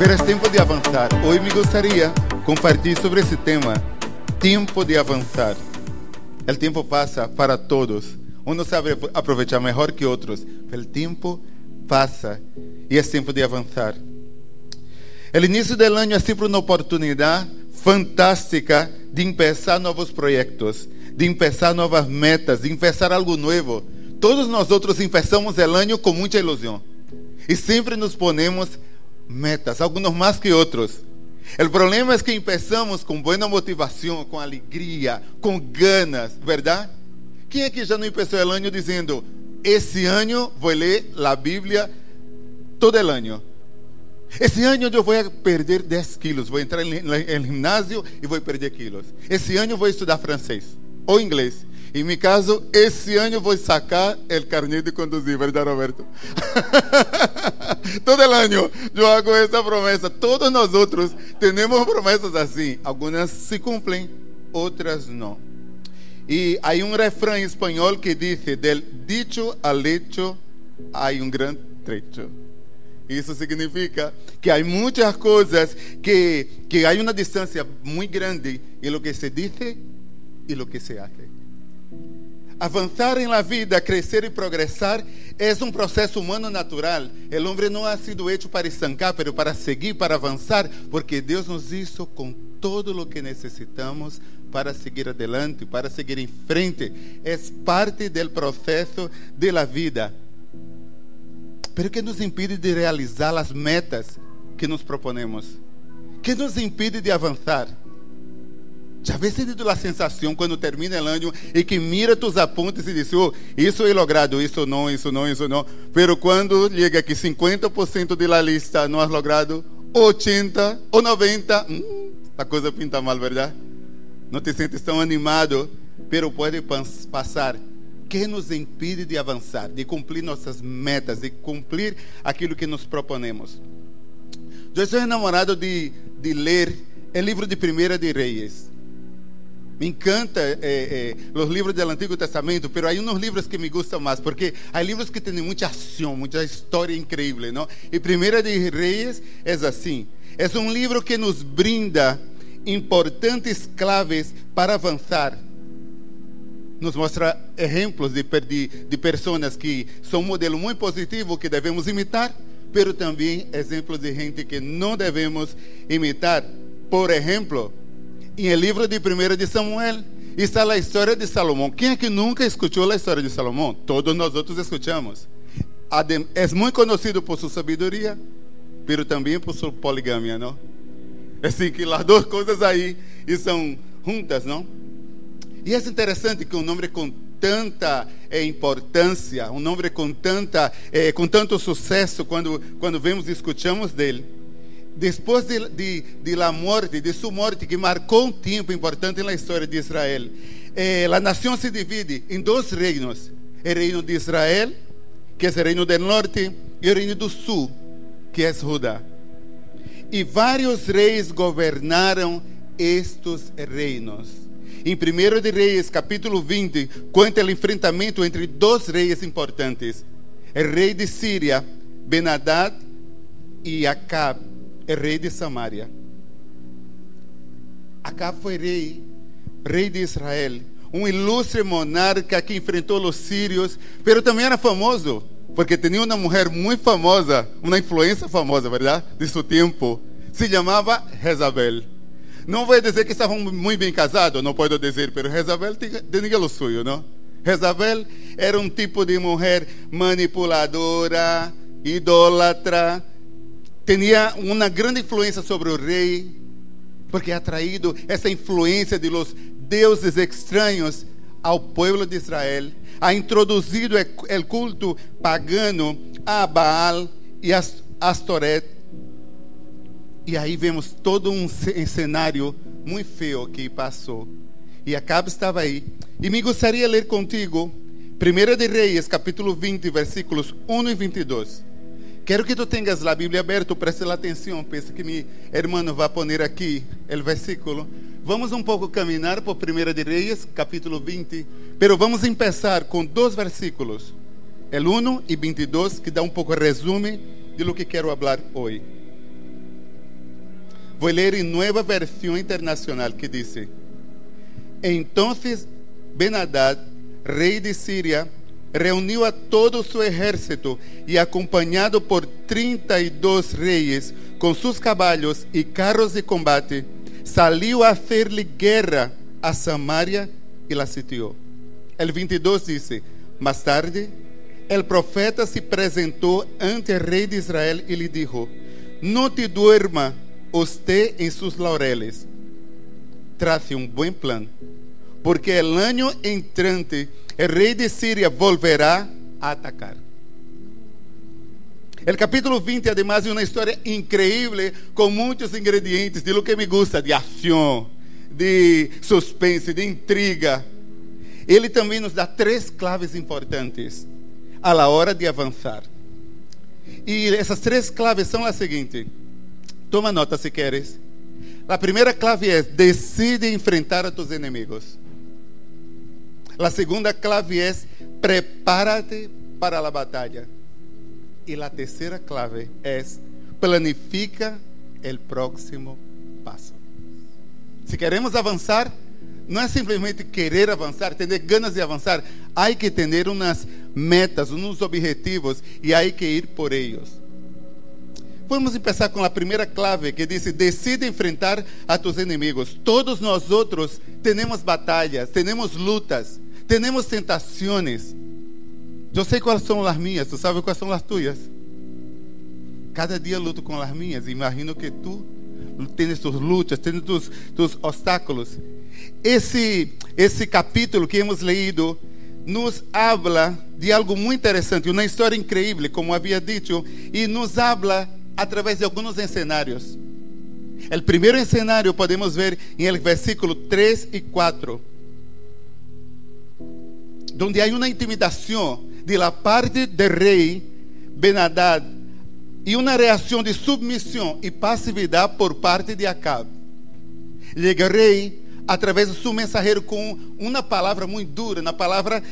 Es tiempo de avanzar. Hoy me gustaría compartir sobre ese tema, tiempo de avanzar. El tiempo pasa para todos. Uno sabe aprovechar mejor que otros, pero el tiempo pasa y es tiempo de avanzar. El inicio del año es siempre una oportunidad fantástica de empezar nuevos proyectos, de empezar nuevas metas, de empezar algo nuevo. Todos nosotros empezamos el año con mucha ilusión y siempre nos ponemos metas, algunos más que otros. El problema es que empezamos con buena motivación, con alegría, con ganas, ¿verdad? ¿Quién aquí ya no empezó el año diciendo, ese año voy a leer la Biblia todo el año? Esse ano eu vou perder 10 quilos. Vou entrar no ginásio e vou perder quilos. Esse ano vou estudar francês ou inglês. Em meu caso, esse ano vou sacar o carnet de conduzir, verdade, Roberto? Todo ano eu hago essa promessa. Todos outros temos promessas assim. Algumas se cumprem, outras não. E há um refrão em espanhol que diz: Del dicho al hecho há um grande trecho. Isso significa que há muitas coisas que, que há uma distância muito grande em lo que se diz e lo que se hace. Avançar em la vida, crescer e progressar é um processo humano natural. O homem não ha sido hecho para estancar, mas para seguir, para avançar, porque Deus nos hizo com todo o que necessitamos para seguir adelante, para seguir em frente. É parte do processo de la vida. Pero que nos impide de realizar as metas que nos proponemos? Que nos impide de avançar? Já vê sentido a sensação quando termina o ano e que mira tus apontes e diz: oh, isso é logrado, isso não, isso não, isso não. Pero quando chega que 50% da lista não has logrado, 80 ou 90, hum, a coisa pinta mal, verdade? Não te sentes tão animado, pero pode passar que nos impede de avançar, de cumprir nossas metas, de cumprir aquilo que nos proponemos. Eu sou enamorado de, de ler o livro de Primeira de Reis. Me encanta eh, eh, os livros do Antigo Testamento, mas há uns livros que me gustam mais, porque há livros que têm muita ação, muita história incrível, não? E Primeira de Reis é assim. É um livro que nos brinda importantes claves para avançar nos mostra exemplos de, de, de pessoas que são um modelo muito positivo que devemos imitar, pero também exemplos de gente que não devemos imitar. Por exemplo, em o livro de 1 de Samuel está a história de Salomão. Quem é que nunca escutou a história de Salomão? Todos nós outros escutamos. É muito conhecido por sua sabedoria, pero também por sua poligamia, não? Assim que as duas coisas aí estão juntas, não? E é interessante que um nome com tanta eh, importância, um nome com tanta, eh, com tanto sucesso quando quando vemos e escutamos dele, depois de, de, de la de sua morte que marcou um tempo importante na história de Israel, eh, a nação se divide em dois reinos: o reino de Israel, que é o reino do norte, e o reino do sul, que é Judá. E vários reis governaram estes reinos. Em 1 de Reis, capítulo 20, conta o enfrentamento entre dois reis importantes: o rei de Síria, Benadad, e Acab, o rei de Samaria. Acab foi rei, rei de Israel, um ilustre monarca que enfrentou os sírios, mas também era famoso, porque tinha uma mulher muito famosa, uma influência famosa, verdade? De seu tempo. Se chamava Jezabel. Não vou dizer que estavam muito bem casados, não posso dizer, mas Jezabel tinha o suyo, não? Jezabel era um tipo de mulher manipuladora, idólatra, tinha uma grande influência sobre o rei, porque ha traído essa influência de los deuses estranhos ao povo de Israel, ha introduzido o culto pagano a Baal e a Astoret e aí vemos todo um cenário muito feio que passou. E Acabe estava aí. E me gostaria de ler contigo 1 de Reis, capítulo 20, versículos 1 e 22. Quero que tu tenhas a Bíblia aberta, preste atenção, pensa que meu irmão vai pôr aqui o versículo. Vamos um pouco caminhar por 1 de Reis, capítulo 20, pero vamos começar com dois versículos, o 1 e 22, que dá um pouco resumo de lo que quero falar hoje. Vou ler em nova versão internacional que diz: Então Benadad, rei de Síria, reuniu a todo su ejército e, acompanhado por 32 reis, com seus cavalos e carros de combate, saliu a hacer-lhe guerra a Samaria e la sitiou. El 22 diz: Mais tarde, el profeta se apresentou ante o rei de Israel e lhe dijo: Não te duerma usted em seus laureles. Trace um bom plano, porque el año entrante el rei de Síria volverá a atacar. O capítulo 20, además, é uma história increíble com muitos ingredientes de lo que me gusta, de ação, de suspense, de intriga. Ele também nos dá três claves importantes a la hora de avançar. E essas três claves são as seguintes. Toma nota se queres. A primeira clave é: decide enfrentar a tus inimigos. A segunda clave é: prepárate para a batalha. E a terceira clave é: planifica o próximo passo. Se queremos avançar, não é simplesmente querer avançar, ter ganas de avançar, há que ter umas metas, uns objetivos e há que ir por eles. Vamos começar com a primeira clave que diz: decide enfrentar a tus inimigos. Todos nós outros temos batalhas, temos lutas, temos tentações. Eu sei quais são as minhas, tu sabe quais são as tuas. Cada dia luto com as minhas. Imagino que tu tens tus lutas, tens tus, tus obstáculos. Esse, esse capítulo que hemos leído nos habla de algo muito interessante, uma história incrível, como havia dito, e nos habla através de alguns cenários. O primeiro cenário podemos ver em el versículo 3 e 4 donde hay una intimidación de la parte del rey Benadad y una reacción de submisión y pasividad por parte de Acab. Llega el rey a través de su mensajero com uma palavra muito dura, uma palavra,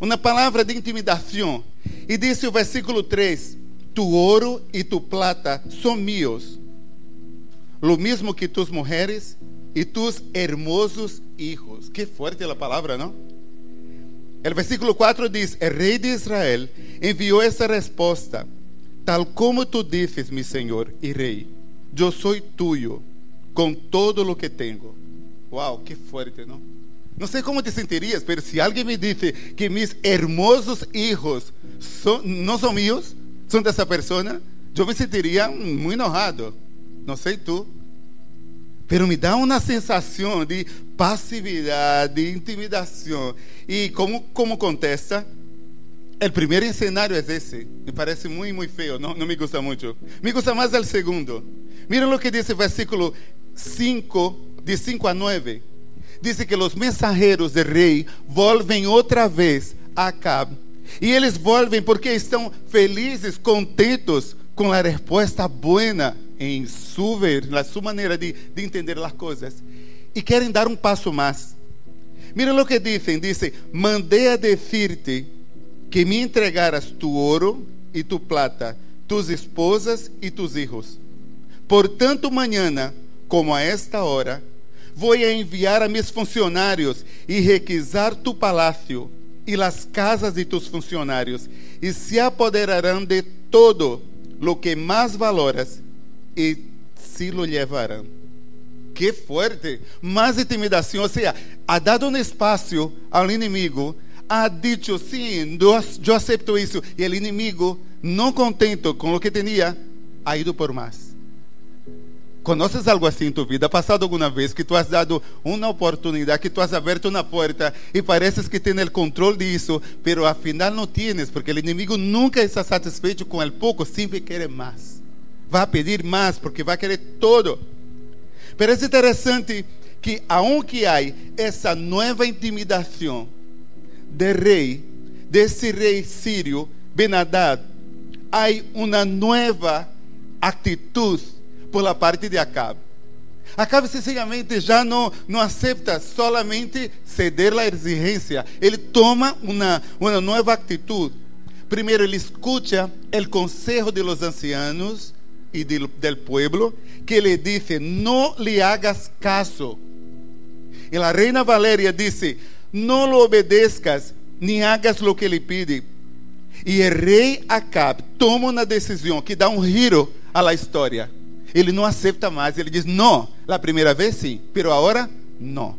uma palavra de intimidação. E disse o versículo 3: Tu ouro e tu plata são meus, lo mesmo que tus mulheres e tus hermosos hijos. Que forte a palavra, não? El versículo 4 diz: El rei de Israel enviou essa resposta: Tal como tu dices, mi Senhor e rei, eu sou tuyo com todo lo que tenho. Uau, que forte, não? Não sei como te sentirias, mas se alguém me disse que mis hermosos hijos son, não são meus, são dessa pessoa, eu me sentiria muito enojado. Não sei tu. Pero me dá uma sensação de passividade, de intimidação. E como, como contesta, o primeiro cenário é esse. Me parece muito, muito feio, não, não me gusta muito. Me gusta mais o segundo. Mira o que diz o versículo 5, de 5 a 9. Diz que os mensageiros do rei volvem outra vez a Acab. E eles volvem porque estão felizes, contentos com a resposta boa em ver, na sua maneira de, de entender as coisas, e querem dar um passo mais. Mira o que dizem: dizem, mandei a decirte que me entregaras tu ouro e tu plata, tus esposas e tus hijos. Portanto, mañana, como a esta hora, vou enviar a mis funcionários e requisar tu palácio e las casas de tus funcionários, e se apoderarão de todo lo que mais valoras e se lo levarão. Que forte! Mais intimidação, ou seja, ha dado um espaço ao inimigo, ha dicho, sim, eu aceito isso, e o inimigo, não contento com o que tinha, ha ido por mais. Conoces algo assim em tua vida? Passado alguma vez que tu has dado uma oportunidade, que tu has aberto uma porta e pareces que tem o controle disso, pero afinal não tienes, porque o inimigo nunca está satisfeito com o pouco, sempre quer mais vai pedir mais, porque vai querer todo. Mas é interessante que, aunque há essa nova intimidação de rei, desse rei sírio, Benadad, há uma nova atitude por parte de Acabe. Acabe sencillamente já não, não aceita solamente ceder a exigência, ele toma uma, uma nova atitude. Primeiro, ele escuta o conselho de los ancianos, y del, del pueblo que le dice, no le hagas caso. Y la reina Valeria dice, no lo obedezcas ni hagas lo que le pide. E o rei Acab toma uma decisão que dá um giro à história. Ele não aceita mais. Ele diz: Não, a primeira vez sim, pero agora não.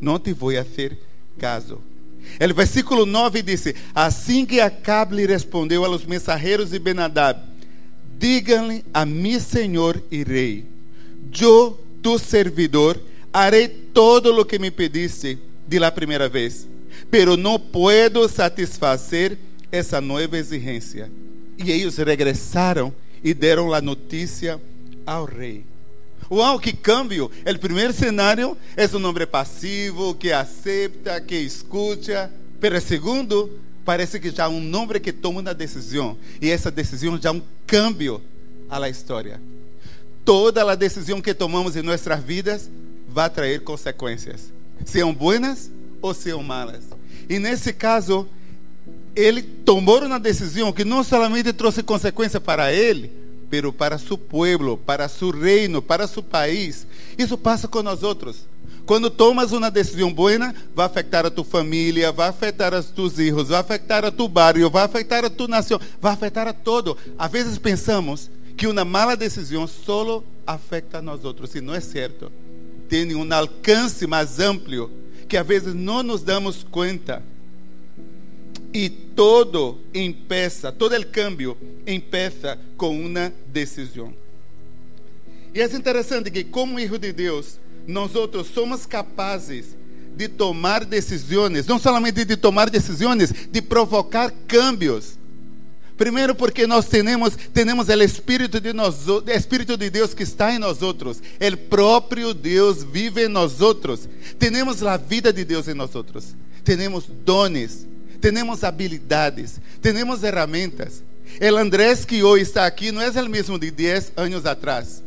Não te vou fazer caso. O versículo 9 diz: Assim que Acab lhe respondeu aos mensageiros de Benadab: Díganle a mi senhor e rei: Eu, tu servidor, harei todo o que me pediste de la primeira vez, pero não puedo satisfazer essa nova exigência. E eles regressaram e deram a notícia ao rei. Uau, que cambio! O primeiro cenário é um homem passivo que aceita, que escuta, pero segundo parece que já um homem que toma uma decisão e essa decisão já é um cambio à história. Toda a decisão que tomamos em nossas vidas vai trazer consequências, sejam buenas ou sejam malas. E nesse caso, ele tomou uma decisão que não somente trouxe consequência para ele, pero para seu povo, para seu reino, para seu país. Isso passa com nós outros. Quando tomas uma decisão boa, vai afetar a tua família, vai afetar a tus filhos, vai afetar a tu barrio, vai afetar a tua nação, vai afetar a todo. Às vezes pensamos que uma mala decisão só afeta a nós outros, e não é certo. Tem um alcance mais amplo que às vezes não nos damos conta. E todo empieza, todo o cambio empieza com uma decisão. E é interessante que, como hijo de Deus, nós outros somos capazes de tomar decisões, não somente de tomar decisões, de provocar cambios. Primeiro porque nós temos temos o espírito de nós, o espírito de Deus que está em nós outros. O próprio Deus vive em nós outros. Temos a vida de Deus em nós outros. Temos dones temos habilidades, temos ferramentas. O Andrés que hoje está aqui não é o mesmo de 10 anos atrás.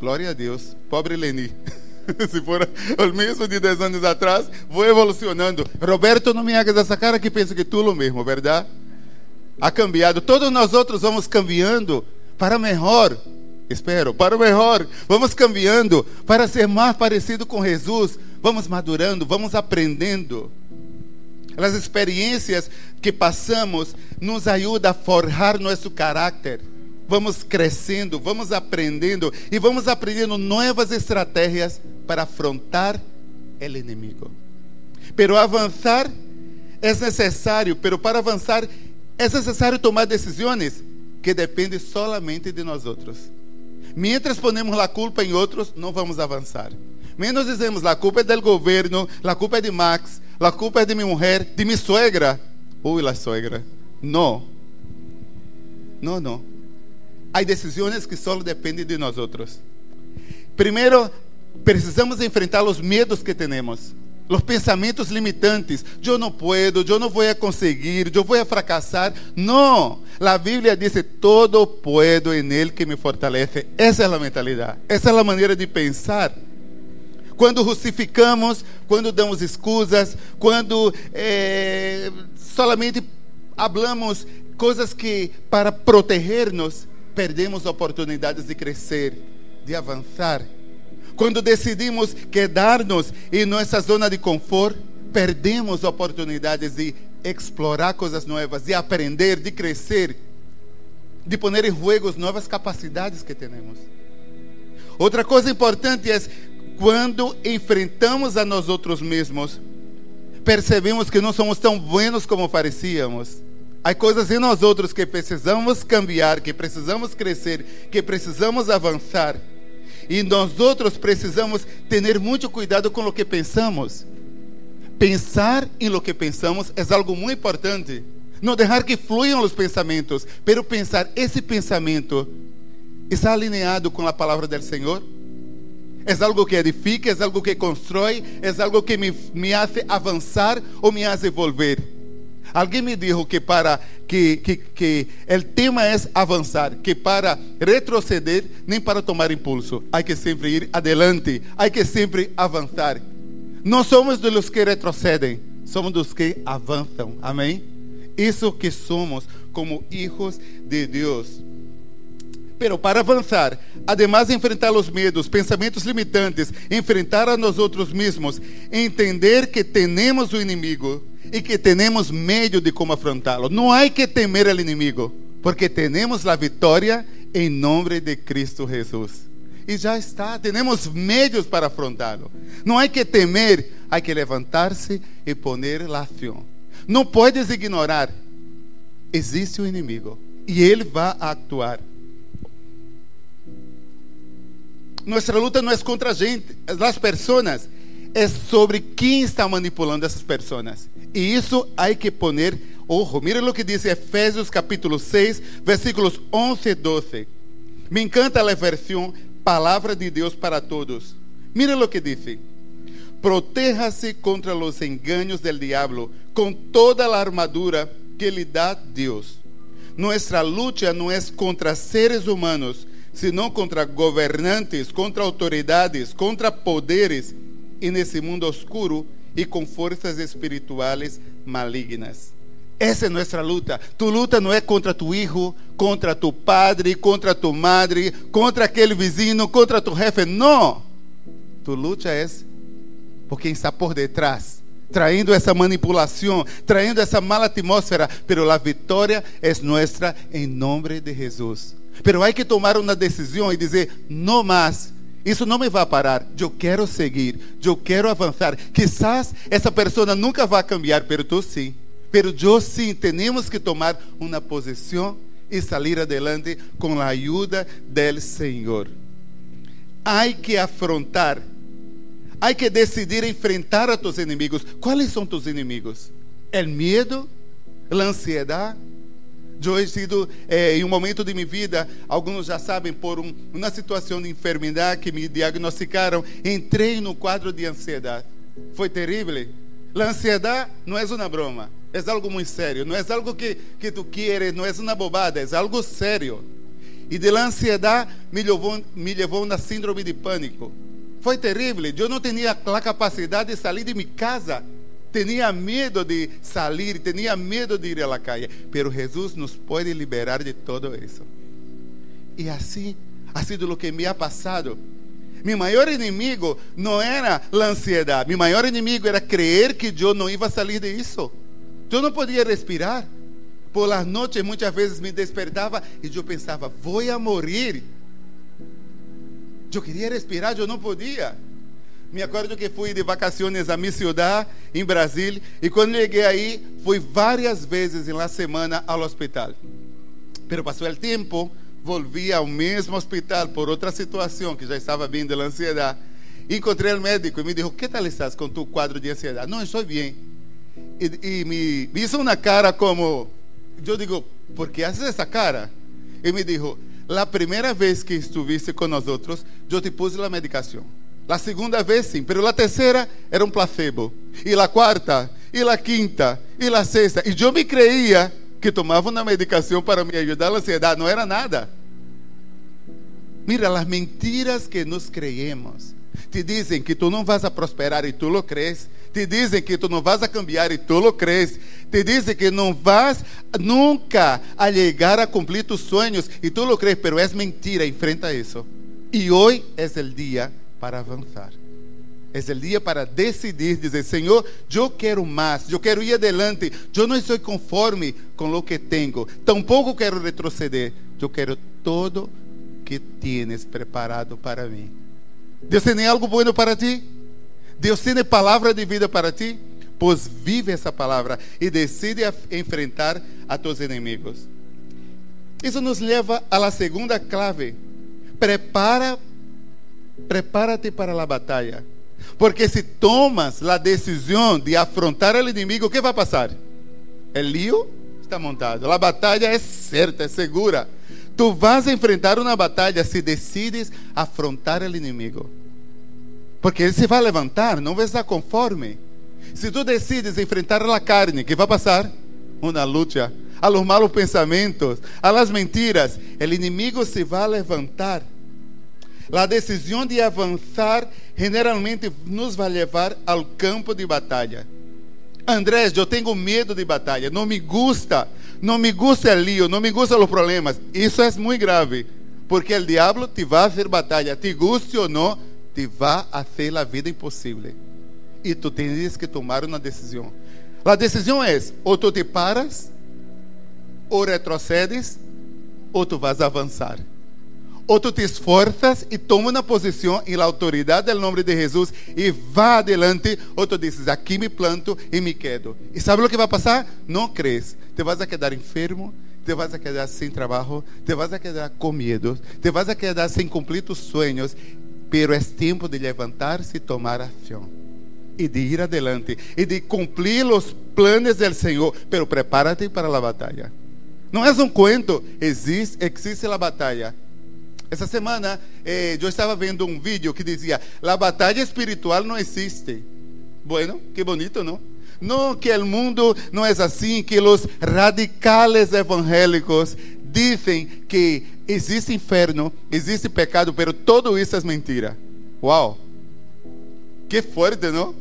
Glória a Deus. Pobre Leni. Se for o mesmo de 10 anos atrás, vou evolucionando. Roberto, não me hagas essa cara que penso que tu o mesmo, verdade? Ha cambiado. Todos nós outros vamos cambiando para melhor. Espero, para o melhor. Vamos cambiando para ser mais parecido com Jesus. Vamos madurando, vamos aprendendo. As experiências que passamos nos ajudam a forjar nosso caráter. Vamos crescendo, vamos aprendendo e vamos aprendendo novas estratégias para afrontar o inimigo. Pero avançar é necessário, pero para avançar é necessário tomar decisões que dependem solamente de nós outros. Mientras ponemos a culpa em outros, não vamos avançar. Menos dizemos, a culpa é do governo, a culpa é de Max, a culpa é de minha mulher, de minha suegra. Ui, la suegra. Não. Não, não. Há decisões que só dependem de nós outros. Primeiro, precisamos enfrentar os medos que temos. Os pensamentos limitantes. Eu não puedo, eu não vou conseguir, eu vou fracassar. Não. A Bíblia diz: todo puedo em Ele que me fortalece. Essa é a mentalidade. Essa é a maneira de pensar quando justificamos, quando damos excusas, quando é, solamente hablamos coisas que para proteger-nos perdemos oportunidades de crescer, de avançar. Quando decidimos quedar-nos em nossa zona de conforto, perdemos oportunidades de explorar coisas novas, de aprender, de crescer, de pôr em jogo novas capacidades que temos. Outra coisa importante é quando enfrentamos a nós outros mesmos, percebemos que não somos tão buenos como parecíamos. Há coisas em nós outros que precisamos cambiar, que precisamos crescer, que precisamos avançar. E nós outros precisamos ter muito cuidado com o que pensamos. Pensar em lo que pensamos é algo muito importante. Não deixar que fluam os pensamentos, pero pensar esse pensamento está alinhado com a palavra do Senhor. É algo que edifica, é algo que constrói, é algo que me, me hace avançar ou me hace volver. Alguém me disse que para que, que, que o tema é avançar, que para retroceder nem para tomar impulso, há que sempre ir adelante, há que sempre avançar. Não somos dos que retrocedem, somos dos que avançam. Amém? Isso que somos como hijos de Deus. Pero para avançar, además de enfrentar os medos, pensamentos limitantes, enfrentar a nós outros mesmos, entender que temos o inimigo e que temos meio de como afrontá-lo. Não há que temer ao inimigo, porque temos a vitória em nome de Cristo Jesus. E já está, temos meios para afrontá-lo. Não há que temer, há que levantar-se e poner la ação. Não podes ignorar, existe o inimigo e ele vai actuar. Nossa luta não é contra a gente, as pessoas, é sobre quem está manipulando essas pessoas. E isso há que poner ojo. Mira o que diz Efésios capítulo 6, versículos 11 e 12. Me encanta a versão Palavra de Deus para todos. Mira o que diz. Proteja-se contra os engaños del diablo com toda a armadura que lhe dá Deus. Nuestra luta não é contra seres humanos, senão contra governantes, contra autoridades, contra poderes e nesse mundo oscuro e com forças espirituais malignas. Essa é nossa luta. Tu luta não é contra tu filho, contra tu padre, contra tu madre, contra aquele vizinho, contra tu jefe. Não. Tu luta é por quem está por detrás, traindo essa manipulação, traindo essa mala atmosfera. Pero a vitória é nossa em nome de Jesus. Pero há que tomar uma decisão e dizer: não mais. Isso não me vai parar. Eu quero seguir. Eu quero avançar. Quizás essa pessoa nunca vai cambiar, pero tu sim. Pero eu sim, temos que tomar uma posição e sair adelante com a ajuda do Senhor. Há que afrontar, há que decidir enfrentar a tus inimigos. Quais são tus inimigos? O medo, a ansiedade. Eu he sido, eh, em um momento de minha vida, alguns já sabem, por um, uma situação de enfermidade que me diagnosticaram, entrei no quadro de ansiedade. Foi terrível. A ansiedade não é uma broma. É algo muito sério. Não é algo que, que tu queres, não é uma bobada, é algo sério. E de la ansiedade me levou, me levou na síndrome de pânico. Foi terrível. Eu não tinha a capacidade de sair de minha casa. Tinha medo de sair, tinha medo de ir à calle. Pero Jesus nos pode liberar de todo isso. E assim ha sido o que me ha passado. Mi maior inimigo não era a ansiedade. Mi maior inimigo era crer que eu não ia sair de isso. Eu não podia respirar. Por las noches muitas vezes me despertava e eu pensava, vou a morrer. Eu queria respirar, eu não podia. Me acordo que fui de vacações a minha cidade, em Brasília, e quando cheguei aí, fui várias vezes na semana ao hospital. Pero passou o tempo, volvi ao mesmo hospital por outra situação que já estava bem da ansiedade. Encontrei o médico e me disse: Que tal estás com tu quadro de ansiedade? Não, estou bem e, e me, me hizo uma cara como, eu digo, ¿por que haces essa cara? E me dijo, la primeira vez que nós outros, eu te puse a medicação. La segunda vez sim, pero la terceira era um placebo. E la quarta, e la quinta, e la sexta. E eu me creia que tomava uma medicação para me ajudar a ansiedade. Não era nada. Mira as mentiras que nos creemos. Te dizem que tu não vas a prosperar e tu lo crees. Te dizem que tu não vas a cambiar e tu lo crees. Te dizem que não vas nunca a chegar a cumprir tus sonhos e tu lo crees, pero é mentira, enfrenta isso. E hoje é o dia para avançar. É o dia para decidir, dizer, Senhor, eu quero mais, eu quero ir adelante, eu não estou conforme com o que tenho, tampouco quero retroceder, eu quero todo que tienes preparado para mim. Deus tem algo bueno para ti? Deus tem palavra de vida para ti? Pois vive essa palavra e decide enfrentar a tus inimigos. Isso nos leva à segunda clave. Prepara, prepárate para a batalha. Porque se tomas a decisão de afrontar o inimigo, o que vai passar? O lío está montado. A batalha é certa, é segura. Tu vas enfrentar uma batalha se decides afrontar o inimigo. Porque ele se vai levantar, não vai estar conforme. Se tu decides enfrentar a carne, que vai passar? Uma luta. A los malos pensamentos, a las mentiras, o inimigo se vai levantar. A decisão de avançar generalmente nos vai levar ao campo de batalha. Andrés, eu tenho medo de batalha, não me gusta, não me gusta o lío, não me gustam os problemas. Isso é muito grave, Porque o diabo te vai fazer batalha, te guste ou não, te vai fazer a vida impossível. E tu tens que tomar uma decisão. A decisão é: ou tu te paras, ou retrocedes, ou tu vas avançar. Ou tu te esforças e toma uma posição em la autoridade do nome de Jesus e vá adelante, ou tu dizes, aqui me planto e me quedo. E sabe o que vai passar? Não crees. Te vas a quedar enfermo, te vas a quedar sem trabalho, te vas a quedar com medo, te vas a quedar sem cumprir tus sueños, pero é tempo de levantar-se e tomar ação. E de ir adelante, e de cumprir os planos do Senhor, pero prepárate para a batalha. Não é um cuento, existe, existe a batalha. Essa semana eh, eu estava vendo um vídeo que dizia: a batalha espiritual não existe. Bueno, que bonito, não? Não que o mundo não é assim, que os radicales evangélicos dizem que existe inferno, existe pecado, pero todo isso é mentira. Uau! Que forte, não?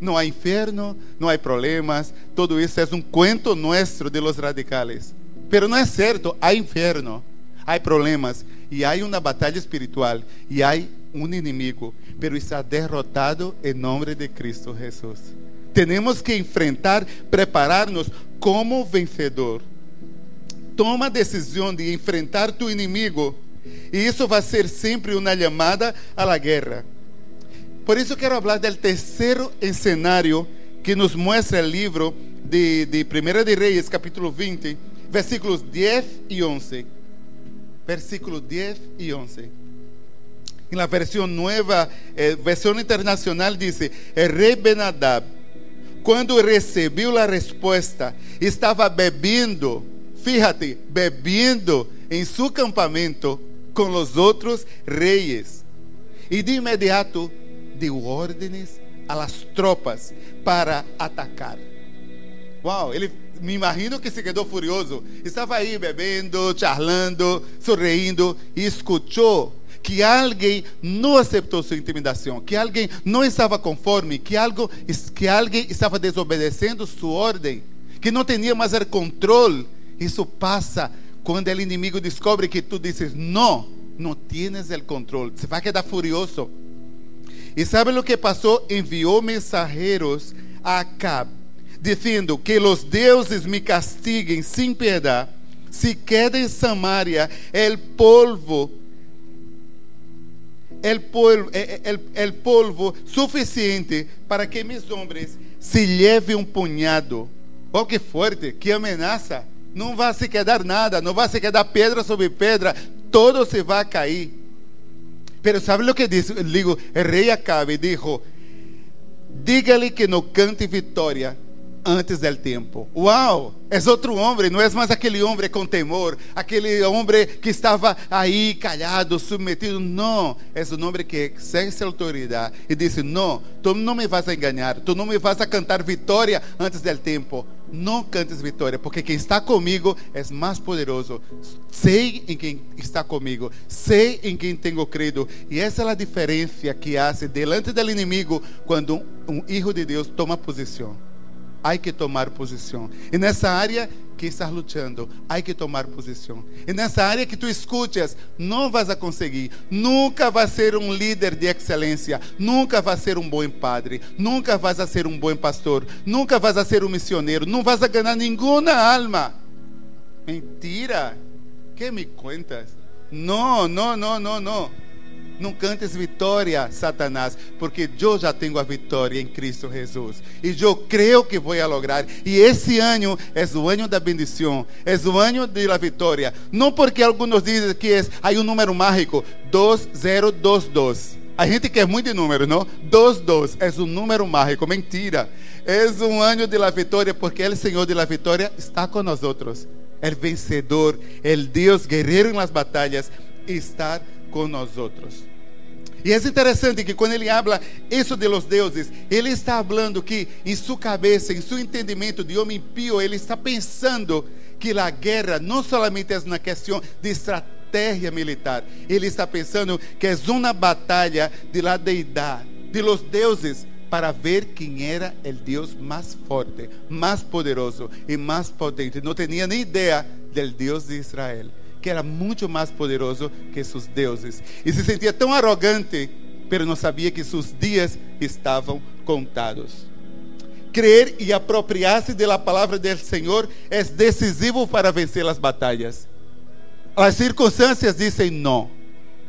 Não há inferno, não há problemas, todo isso é um cuento nosso de los radicales. Pero não é certo, há inferno, há problemas e há uma batalha espiritual e há um inimigo, pero está derrotado em nome de Cristo Jesus. Temos que enfrentar, preparar-nos como vencedor. Toma a decisão de enfrentar tu inimigo e isso vai ser sempre uma chamada à la guerra. Por isso quero falar do terceiro cenário que nos mostra o livro de, de 1 de Reis, capítulo 20, versículos 10 e 11. Versículos 10 e 11. Em la versão nova, eh, versão internacional, diz: El rei Benadab, quando recebeu a resposta, estava bebendo, fíjate, bebendo em seu campamento com os outros reis. E de imediato deu ordens a las tropas para atacar. Uau, ele me imagino que se quedou furioso. Estava aí bebendo, charlando, sorrindo e escutou que alguém não aceitou sua intimidação, que alguém não estava conforme, que, algo, que alguém estava desobedecendo sua ordem, que não tinha mais o controle. Isso passa quando o inimigo descobre que tu dizes não, não tienes o controle. Você vai quedar furioso. E sabe o que passou? Enviou mensageiros a Acab dizendo que os deuses me castiguem sem piedade, se queda em Samaria el polvo, el polvo, el, el polvo suficiente para que mis homens se leve um punhado. Oh, que forte, que ameaça! Não vai se quedar nada, não vai se quedar pedra sobre pedra, todo se vai cair. Pero sabe o que disse? Digo, o rei Acabe dijo: Dígale que não cante vitória antes del tempo. Uau! É outro homem, não é mais aquele homem com temor, aquele homem que estava aí calhado, submetido. Não, é um homem que exerce autoridade e disse: Não, tu não me vas a enganar, tu não me vas a cantar vitória antes del tempo. Não cantes vitória, porque quem está comigo é mais poderoso. Sei em quem está comigo, sei em quem tenho crido. E essa é a diferença que há delante do inimigo quando um, um filho de Deus toma posição há que tomar posição. E nessa área que estás lutando, há que tomar posição. E nessa área que tu escutas, não vas a conseguir. Nunca vai ser um líder de excelência. Nunca vai ser um bom padre. Nunca vas a ser um bom pastor. Nunca vas a ser um missioneiro. Não vas a ganhar nenhuma alma. Mentira. Que me contas? Não, não, não, não, não. Não cantes vitória, Satanás, porque eu já tenho a vitória em Cristo Jesus. E eu creio que vou lograr. E esse ano é o ano da bendição, é o ano da vitória. Não porque alguns dizem que é, há um número mágico, 2022. A gente quer muito de número, não? 22 é um número mágico, mentira. É um ano de la vitória, porque o Senhor de la vitória está com nós outros. O vencedor, o Deus guerreiro nas batalhas, está com nós outros. E é interessante que quando ele habla isso de los deuses, ele está falando que em sua cabeça, em seu entendimento de homem pio, ele está pensando que a guerra não somente é uma questão de estratégia militar, ele está pensando que é uma batalha de la deidade, de los deuses, para ver quem era o Deus mais forte, mais poderoso e mais potente. Não tinha nem ideia del Deus de Israel que era muito mais poderoso que seus deuses. E se sentia tão arrogante, pero não sabia que seus dias estavam contados. Crer e apropriar-se da palavra do Senhor é decisivo para vencer as batalhas. As circunstâncias dizem não,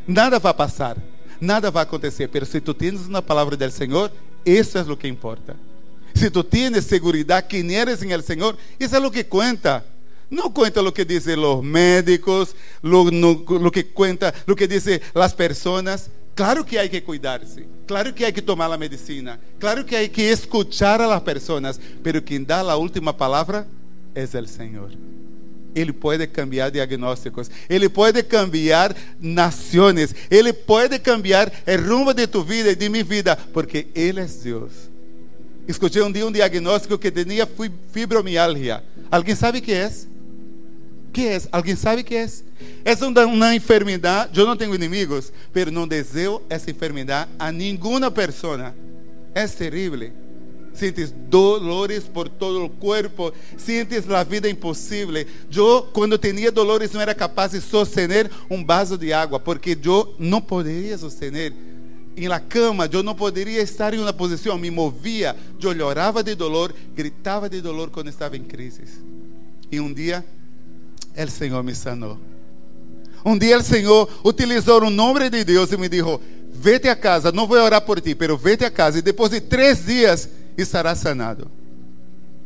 nada vai passar, nada vai acontecer, pero se tu tens uma palavra do Senhor, isso é o que importa. Se tu tienes seguridad quién eres en el Señor, eso es lo que cuenta. No cuenta lo que dicen los médicos, lo, no, lo, que cuenta, lo que dicen las personas. Claro que hay que cuidarse, claro que hay que tomar la medicina, claro que hay que escuchar a las personas, pero quien da la última palabra es el Señor. Ele pode cambiar diagnósticos, Ele pode cambiar nações, Ele pode cambiar o rumo de tu vida e de minha vida, porque Ele é Deus. Escutei um dia um diagnóstico que tinha fibromialgia. Alguém sabe o que é? Que é? Alguém sabe o que é? É uma, uma enfermidade. Eu não tenho inimigos, mas não desejo essa enfermidade a nenhuma pessoa. É terrível. Sientes dolores por todo o corpo, sientes a vida impossível. Eu, quando tinha dolores, não era capaz de sostener um vaso de água, porque eu não poderia sostener em la cama, eu não poderia estar em uma posição, me movia, eu chorava de dolor, gritava de dolor quando estava em crise. E um dia, o Senhor me sanou. Um dia o Senhor utilizou o nome de Deus e me disse: Vete a casa, não vou orar por ti, pero vete a casa e depois de três dias estarás sanado.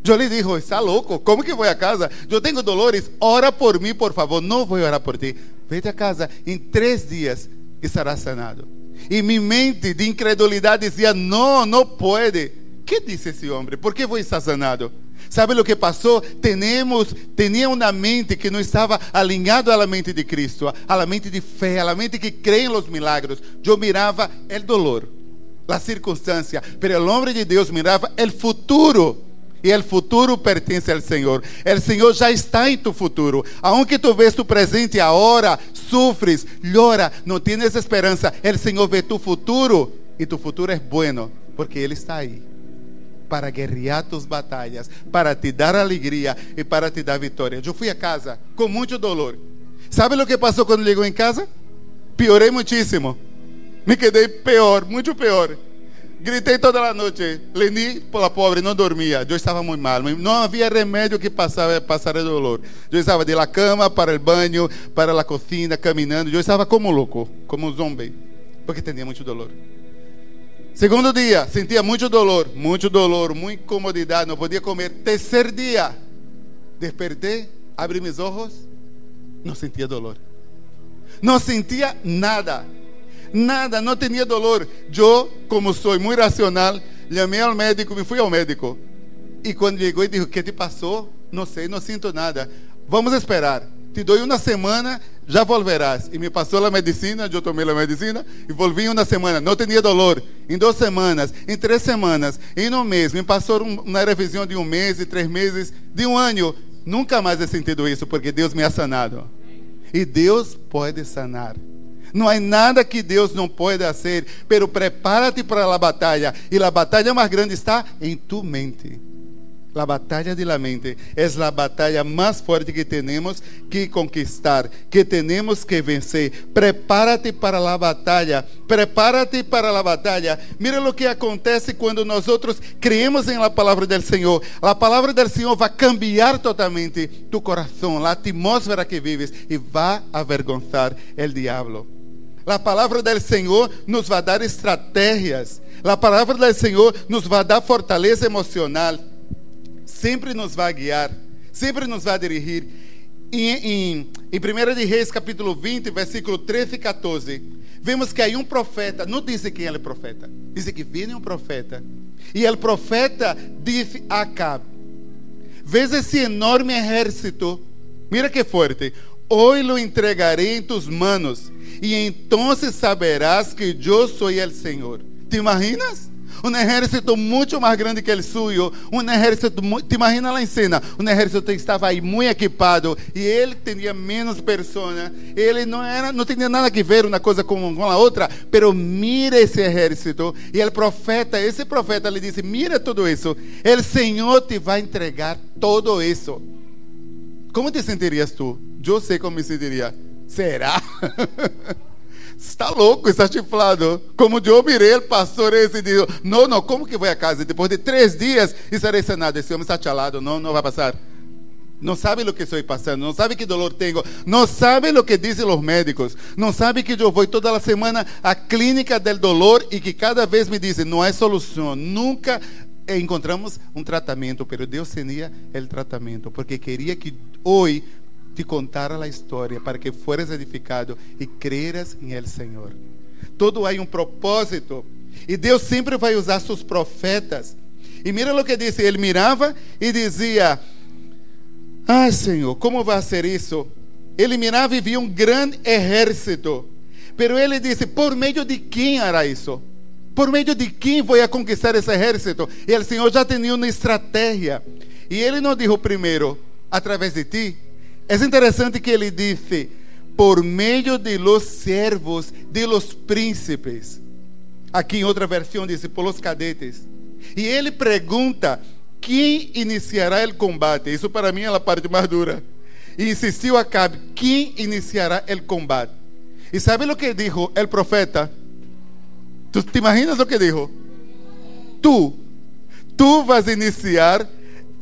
Eu lhe disse: Está louco? Como que vou a casa? Eu tenho dolores, ora por mim, por favor. Não vou orar por ti. Vete a casa, em três dias estarás sanado. E minha mente de incredulidade dizia: Não, não pode. que disse esse homem? Por que vou estar sanado? ¿Sabe o que passou? Tenemos, tinha uma mente que não estava alinhado à mente de Cristo, à mente de fé, à mente que crê los milagros. Eu mirava o dolor, a circunstância, pero o homem de Deus mirava o futuro. E o futuro pertence ao Senhor. O Senhor já está em tu futuro. Aunque tu vês tu presente agora, sufres, llora, não tienes esperança. O Senhor vê tu futuro e tu futuro é bueno, porque Ele está aí para guerrear tus batalhas, para te dar alegria e para te dar vitória. Eu fui a casa com muito dolor. Sabe o que passou quando chegou em casa? Piorei muitíssimo. Me quedei pior, muito pior. Gritei toda a noite. Leni, pela pobre, não dormia. Eu estava muito mal. Não havia remédio que passava, passar o dolor. Eu estava de la cama para o banho, para a cozinha, caminhando. Eu estava como louco, como um zombie, porque tinha muito dolor. Segundo dia, sentia muito dolor, muito dolor, muita incomodidade, não podia comer. Terceiro dia, despertei, abri meus olhos, não sentia dolor. Não sentia nada nada, não tinha dolor. Eu, como sou muito racional, chamei ao médico, me fui ao médico. E quando chegou, ele disse: O que te passou? Não sei, não sinto nada. Vamos esperar. Te dou uma semana, já volverás. E me passou a medicina, eu tomei a medicina e volvi uma semana. Não tinha dolor. Em duas semanas, em três semanas, em um mês. Me passou uma revisão de um mês, de três meses, de um ano. Nunca mais he sentido isso, porque Deus me ha sanado. E Deus pode sanar. Não há nada que Deus não pode fazer, pero prepárate para a batalha. E a batalha mais grande está em tu mente. A batalha de la mente é a batalha mais forte que temos que conquistar, que temos que vencer. Prepárate para a batalha, prepárate para a batalha. Mira o que acontece quando nós outros creemos em la palavra do Senhor. A palavra do Senhor vai cambiar totalmente tu coração, a atmosfera que vives e vai avergonzar o diabo. A palavra do Senhor nos vai dar estratégias. A palavra do Senhor nos vai dar fortaleza emocional. Sempre nos vai guiar, sempre nos vai dirigir. Em, em, em 1 de Reis, capítulo 20, versículo 13 e 14, vemos que aí um profeta, não diz quem é o profeta, diz que vem um profeta. E o profeta disse a Acabe: Vês esse enorme exército, mira que forte, hoje lo entregarei em tus manos e então saberás que eu sou o Senhor. ¿Te imaginas? Um exército muito mais grande que o suyo. Um exército, te imagina lá em cena. Um exército que estava aí muito equipado e ele tinha menos pessoas. Ele não era, não tinha nada que ver uma coisa com, a outra. Pero mira esse exército e o profeta, esse profeta lhe disse: mira tudo isso. O Senhor te vai entregar todo isso. Como te sentirias tu? eu sei como me sentiria. Será? Está louco, está chiflado. Como eu virei o pastor esse disse, não, não, como que vou a casa? Depois de três dias estarei sanado. Esse homem está chalado, não, não vai passar. Não sabe o que estou passando, não sabe que dolor tenho, não sabe o que dizem os médicos, não sabe que eu vou toda a semana à clínica del dolor e que cada vez me dizem, não há solução, nunca encontramos um tratamento, pero Deus tinha o tratamento, porque queria que hoje te contara a história para que fueras edificado e creras em El Senhor. Todo há um propósito e Deus sempre vai usar seus profetas. E mira o que disse, ele mirava e dizia: Ai, Senhor, como vai ser isso? Ele mirava e via um grande exército. Pero ele disse: Por meio de quem hará isso? Por meio de quem vou a conquistar esse exército? E o Senhor já tinha uma estratégia. E ele não disse primeiro, através de ti. É interessante que ele disse: Por meio de los servos, de los príncipes. Aqui em outra versão diz: Por los cadetes. E ele pergunta: quem iniciará o combate? Isso para mim é a parte mais dura. E insistiu Acabe: quem iniciará o combate? E sabe o que dijo o profeta? ¿Tú te imaginas o que dijo? Tú, tú vas a iniciar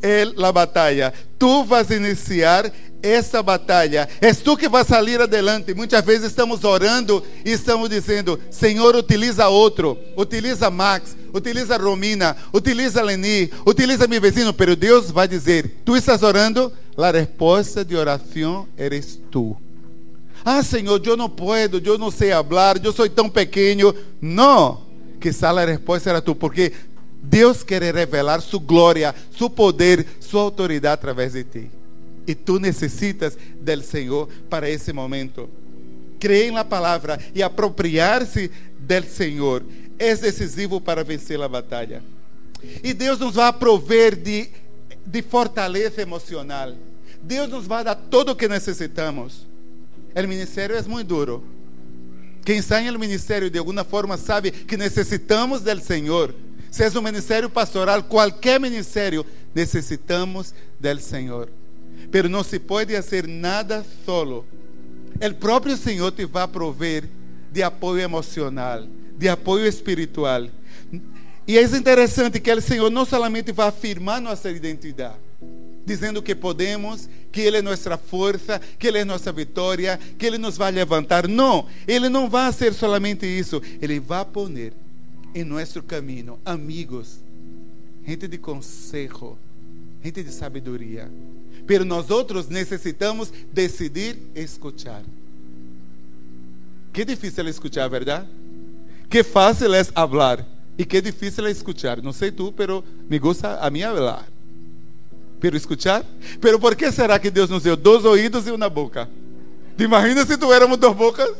el, la batalla. Tú vas a iniciar essa batalha. És tu que vai sair adelante. Muitas vezes estamos orando e estamos dizendo: Senhor, utiliza outro, utiliza Max, utiliza Romina, utiliza Leni, utiliza meu vizinho. Pero Deus vai dizer: Tu estás orando? A resposta de oração eres tu. Ah, Senhor, eu não posso, eu não sei falar, eu sou tão pequeno. Não, que a resposta era tu, porque Deus quer revelar sua glória, seu poder, sua autoridade através de ti. E tu necessitas do Senhor para esse momento. Creer na palavra e apropriar-se do Senhor é decisivo para vencer a batalha. E Deus nos vai prover de, de fortaleza emocional. Deus nos vai dar tudo o que necessitamos. O ministério é muito duro. Quem está no ministério de alguma forma sabe que necessitamos do Senhor. Se é um ministério pastoral, qualquer ministério, necessitamos do Senhor. Pero não se pode fazer nada solo. O próprio Senhor te vai prover de apoio emocional, de apoio espiritual. E é interessante que o Senhor não somente vai afirmar nossa identidade, dizendo que podemos, que Ele é nossa força, que Ele é nossa vitória, que Ele nos vai levantar. Não, Ele não vai ser somente isso. Ele vai poner em nosso caminho amigos, gente de conselho, gente de sabedoria Pero nós outros necessitamos decidir escuchar. Que difícil é escuchar, verdade? Que fácil é falar e que difícil é escuchar. Não sei tu, pero me gusta a mim falar. Pero escuchar? Pero por que será que Deus nos deu dois ouvidos e uma boca? Te imagina se tuviéramos duas bocas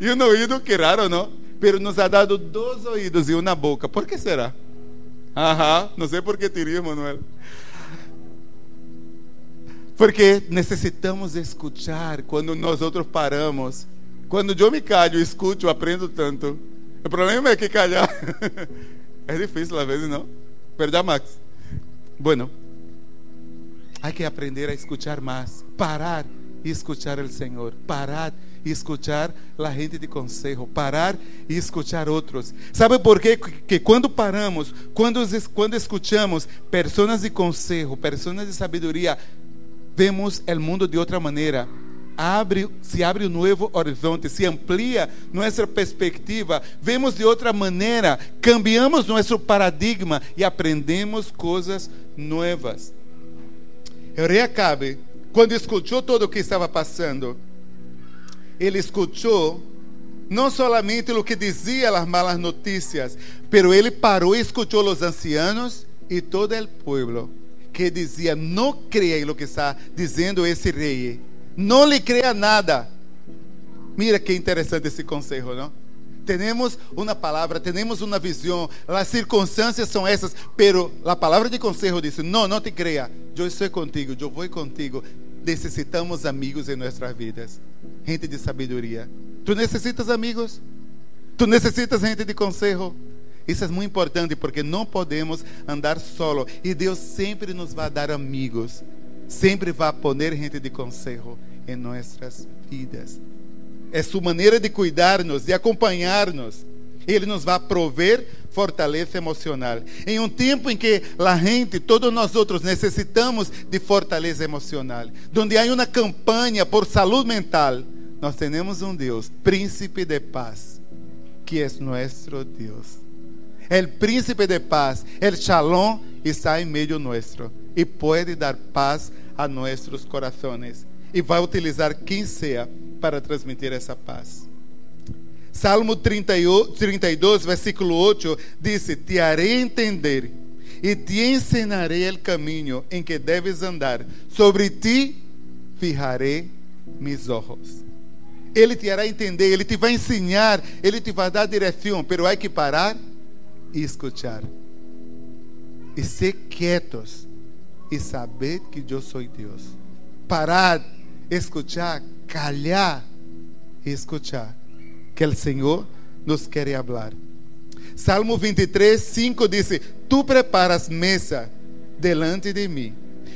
e um ouvido, que raro, não? Pero nos ha dado dois ouvidos e uma boca. Por que será? Aham, não sei por que teria, Manuel. Porque necessitamos escutar quando nós outros paramos. Quando eu me calho, escuto, aprendo tanto. O problema é que calhar é difícil às vezes, não? Verdade, Max? Bueno, há que aprender a escutar mais, parar e escutar o Senhor, parar e escutar a gente de conselho, parar e escutar outros. Sabe por quê? Que quando paramos, quando, quando escutamos pessoas de conselho, pessoas de sabedoria, vemos o mundo de outra maneira. Abre, se abre um novo horizonte, se amplia nossa perspectiva, vemos de outra maneira, cambiamos nosso paradigma e aprendemos coisas novas. O rei Acabe, quando escutou tudo o que estava passando, ele escutou não somente o que dizia as malas notícias, pero ele parou e escutou os ancianos e todo o povo que dizia: Não creia em lo que está dizendo esse rei. Não lhe creia nada. Mira que interessante esse conselho, não? Temos uma palavra, temos uma visão, as circunstâncias são essas, pero a palavra de conselho diz: Não, não te creia, eu estou contigo, eu vou contigo. Necessitamos amigos em nossas vidas, gente de sabedoria. Tu necessitas amigos? Tu necessitas gente de conselho? Isso é muito importante porque não podemos andar solo. E Deus sempre nos vai dar amigos. Sempre vai poner gente de conselho. em nossas vidas. É sua maneira de cuidar-nos, de acompanhar-nos. Ele nos vai prover fortaleza emocional. Em um tempo em que a gente, todos nós outros, necessitamos de fortaleza emocional, onde há uma campanha por saúde mental, nós temos um Deus, príncipe de paz, que é nosso Deus. O príncipe de paz, o shalom, está em meio nosso e pode dar paz a nossos corações e vai utilizar quem seja para transmitir essa paz. Salmo 32, versículo 8 diz: Te harei entender e te ensinarei o caminho em que deves andar. Sobre ti fijarei mis ojos. Ele te hará entender, ele te vai ensinar, ele te vai dar direção, pero há que parar e escutar. E ser quietos e saber que eu sou Deus. Parar, escutar, calhar e escutar que o Senhor nos quer falar. Salmo 23, 5 diz: Tu preparas mesa delante de mim,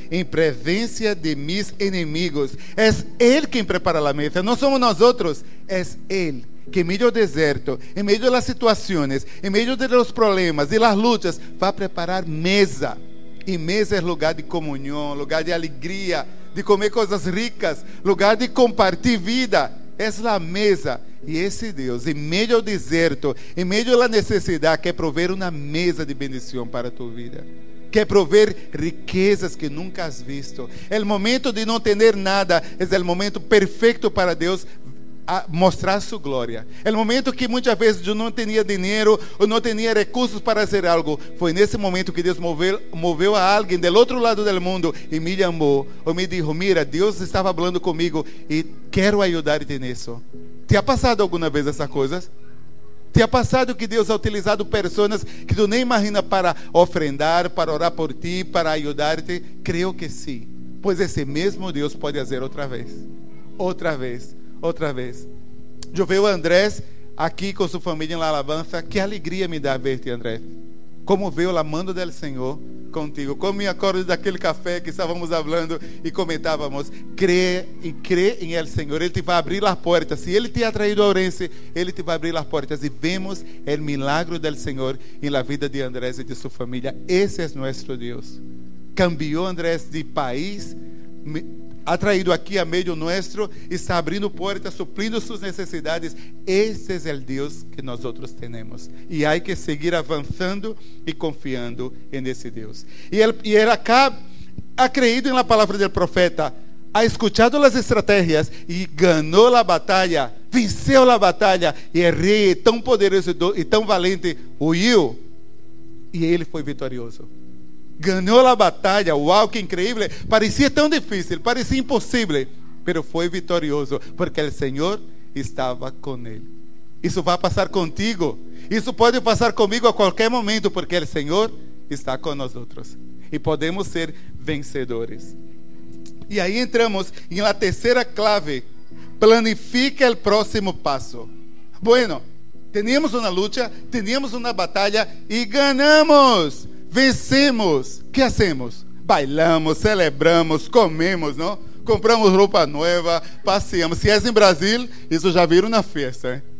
em presença de mis inimigos. É Ele quem prepara a mesa, não somos nós outros, é Ele que em meio ao deserto, em meio das situações, em meio dos problemas e das lutas, vai preparar mesa. E mesa é lugar de comunhão, lugar de alegria, de comer coisas ricas, lugar de compartilhar vida. É a mesa. E esse Deus, em meio ao deserto, em meio à necessidade, quer prover uma mesa de bendição para a tua vida. Quer prover riquezas que nunca has visto. É o momento de não ter nada, é o momento perfeito para Deus mostrar sua glória. É o momento que muitas vezes eu não tinha dinheiro ou não tinha recursos para fazer algo. Foi nesse momento que Deus moveu, moveu a alguém do outro lado do mundo e me chamou. Ou me disse: Mira, Deus estava falando comigo e quero ajudar-te nisso. Te ha passado alguma vez essas coisas? Te ha passado que Deus ha utilizado pessoas que tu nem imagina para ofrendar, para orar por ti, para ajudar-te? Creio que sim. Pois esse mesmo Deus pode fazer outra vez. Outra vez outra vez. Eu vejo o Andrés aqui com sua família em La Alabanza. Que alegria me dá ver-te, Andrés. Como veio a mando do Senhor contigo. Como me acordo daquele café que estávamos falando e comentávamos. Crê e crê em El Senhor. Ele te vai abrir as portas. Se Ele te ha traído a Orense, Ele te vai abrir as portas. E vemos o milagre do Senhor em la vida de Andrés e de sua família. Esse é nosso Deus. Cambiou Andrés de país ha traído aqui a meio nosso, está abrindo portas, suprindo suas necessidades. Esse é o Deus que nós outros temos. E há que seguir avançando e confiando nesse Deus. E ele, e ele acá ha creído palavra do profeta, ha escuchado as estratégias e ganhou a batalha, venceu a batalha. E o rei tão poderoso e tão valente huiu. E ele foi vitorioso ganhou a batalha. Uau, que incrível! Parecia tão difícil, parecia impossível, mas foi vitorioso, porque o Senhor estava com ele. Isso vai passar contigo. Isso pode passar comigo a qualquer momento, porque o Senhor está com nós outros. E podemos ser vencedores. E aí entramos em la terceira clave. Planifica o próximo passo. Bueno, teníamos uma luta, teníamos uma batalha e ganhamos vencemos, que hacemos? Bailamos, celebramos, comemos, não? Compramos roupa nova, passeamos. Se és em Brasil, isso já viram na festa. Hein?